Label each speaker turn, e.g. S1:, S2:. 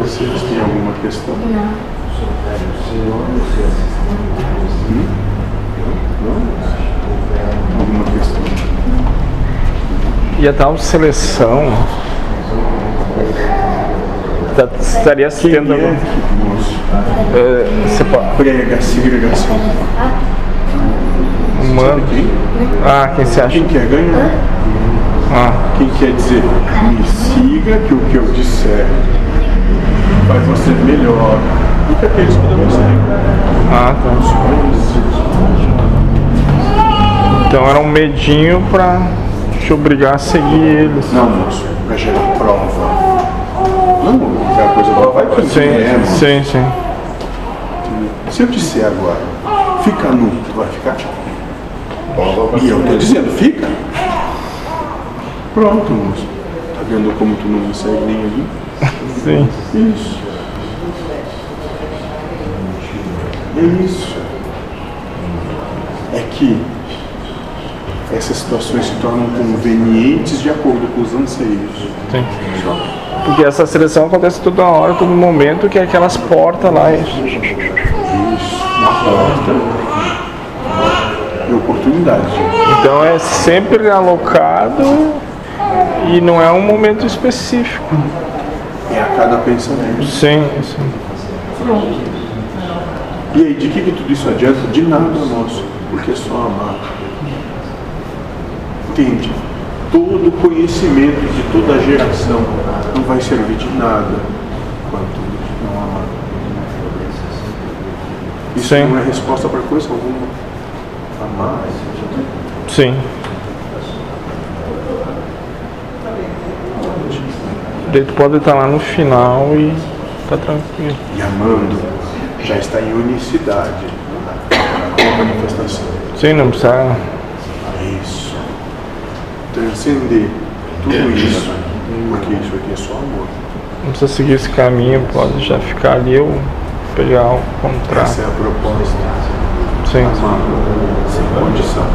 S1: Vocês têm alguma questão?
S2: Não.
S1: Hum? Não? Alguma questão?
S3: E a tal seleção tá- estaria
S1: Quem
S3: tendo.
S1: é, moço?
S3: eh, você pode-
S1: Prega segregação.
S3: Mano.
S1: Sabe quem?
S3: Ah, quem você acha?
S1: Quem quer ganhar?
S3: Ah,
S1: Quem quer dizer, me siga que o que eu disser faz você melhor do que aqueles que não me seguem.
S3: ah tá. Então era um medinho pra te obrigar a seguir eles.
S1: Não, moço, pra gerar prova. Não, é a coisa lá vai pra
S3: Sim,
S1: é, moço.
S3: sim, sim.
S1: Se eu disser agora, fica nu, tu vai ficar? E eu tô dizendo, fica. Pronto, moço. Tá vendo como tu não me segue nem ali?
S3: Sim.
S1: Isso. É isso. É que essas situações se tornam convenientes de acordo com os anseios.
S3: sim.
S1: Só.
S3: Porque essa seleção acontece toda hora, todo momento, que é aquelas portas lá.
S1: Isso. Uma porta e oportunidade.
S3: Então é sempre alocado e não é um momento específico.
S1: É a cada pensamento.
S3: Sim, sim.
S1: E aí, de que, que tudo isso adianta? De nada, moço. Porque é só amar. Entende? Todo conhecimento de toda geração não vai servir de nada quanto não amar. Isso
S3: Sim.
S1: não é resposta para coisa alguma. Amar.
S3: Sim. Tu pode estar lá no final e tá tranquilo.
S1: E amando já está em unicidade com a manifestação.
S3: Sim, não precisa.
S1: Isso. Transcender tudo isso. Porque isso aqui é só amor.
S3: Não precisa seguir esse caminho, pode já ficar ali ou pegar o
S1: Essa
S3: contrário.
S1: é a proposta.
S3: Sim.
S1: Amar sem condição.